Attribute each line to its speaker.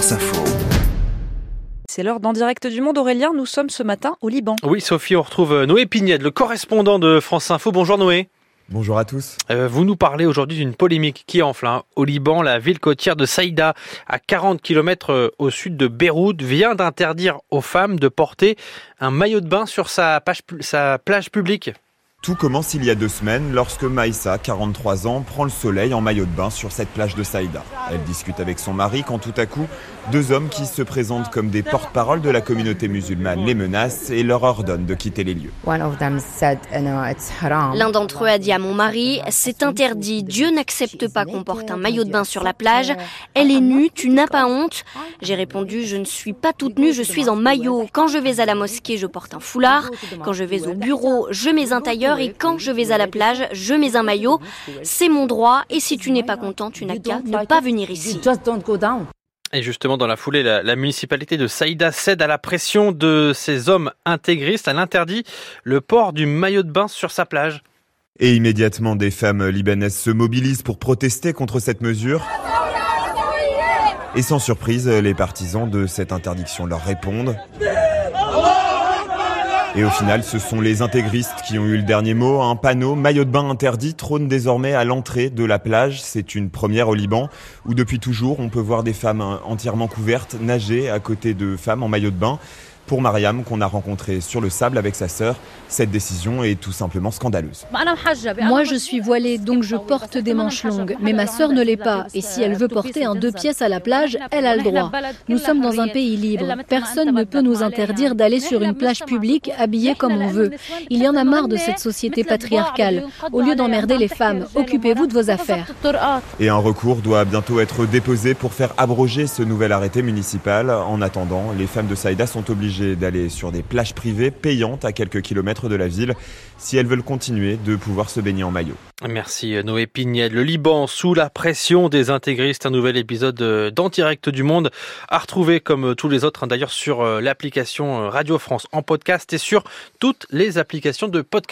Speaker 1: France Info.
Speaker 2: C'est l'heure d'en direct du monde. Aurélien, nous sommes ce matin au Liban.
Speaker 3: Oui, Sophie, on retrouve Noé Pignette, le correspondant de France Info. Bonjour Noé.
Speaker 4: Bonjour à tous.
Speaker 3: Euh, vous nous parlez aujourd'hui d'une polémique qui enfle. Hein. Au Liban, la ville côtière de Saïda, à 40 km euh, au sud de Beyrouth, vient d'interdire aux femmes de porter un maillot de bain sur sa, page, sa plage publique.
Speaker 4: Tout commence il y a deux semaines lorsque Maïssa, 43 ans, prend le soleil en maillot de bain sur cette plage de Saïda. Elle discute avec son mari quand tout à coup, deux hommes qui se présentent comme des porte-parole de la communauté musulmane les menacent et leur ordonnent de quitter les lieux.
Speaker 5: L'un d'entre eux a dit à mon mari, c'est interdit, Dieu n'accepte pas qu'on porte un maillot de bain sur la plage, elle est nue, tu n'as pas honte J'ai répondu, je ne suis pas toute nue, je suis en maillot. Quand je vais à la mosquée, je porte un foulard, quand je vais au bureau, je mets un tailleur et quand je vais à la plage, je mets un maillot. C'est mon droit et si tu n'es pas content, tu n'as qu'à ne pas venir ici.
Speaker 3: Et justement, dans la foulée, la, municipalité de Saïda cède à la pression de ces hommes intégristes. Elle interdit le port du maillot de bain sur sa plage.
Speaker 4: Et immédiatement, des femmes libanaises se mobilisent pour protester contre cette mesure. Et sans surprise, les partisans de cette interdiction leur répondent. Et au final, ce sont les intégristes qui ont eu le dernier mot. Un panneau maillot de bain interdit trône désormais à l'entrée de la plage. C'est une première au Liban où depuis toujours on peut voir des femmes entièrement couvertes nager à côté de femmes en maillot de bain. Pour Mariam, qu'on a rencontré sur le sable avec sa sœur, cette décision est tout simplement scandaleuse.
Speaker 6: Moi, je suis voilée, donc je porte des manches longues, mais ma sœur ne l'est pas. Et si elle veut porter un deux pièces à la plage, elle a le droit. Nous sommes dans un pays libre. Personne ne peut nous interdire d'aller sur une plage publique habillée comme on veut. Il y en a marre de cette société patriarcale. Au lieu d'emmerder les femmes, occupez-vous de vos affaires.
Speaker 4: Et un recours doit bientôt être déposé pour faire abroger ce nouvel arrêté municipal. En attendant, les femmes de Saïda sont obligées d'aller sur des plages privées payantes à quelques kilomètres de la ville si elles veulent continuer de pouvoir se baigner en maillot.
Speaker 3: Merci Noé Pignel. Le Liban sous la pression des intégristes, un nouvel épisode d'Antirect du Monde à retrouver comme tous les autres hein, d'ailleurs sur euh, l'application Radio France en podcast et sur toutes les applications de podcast.